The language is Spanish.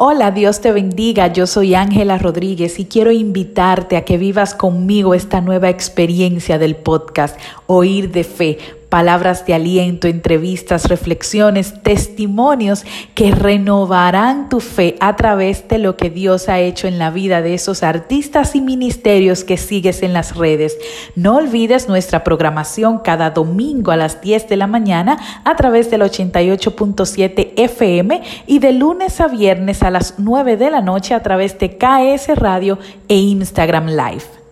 Hola, Dios te bendiga. Yo soy Ángela Rodríguez y quiero invitarte a que vivas conmigo esta nueva experiencia del podcast Oír de Fe palabras de aliento, entrevistas, reflexiones, testimonios que renovarán tu fe a través de lo que Dios ha hecho en la vida de esos artistas y ministerios que sigues en las redes. No olvides nuestra programación cada domingo a las 10 de la mañana a través del 88.7 FM y de lunes a viernes a las 9 de la noche a través de KS Radio e Instagram Live.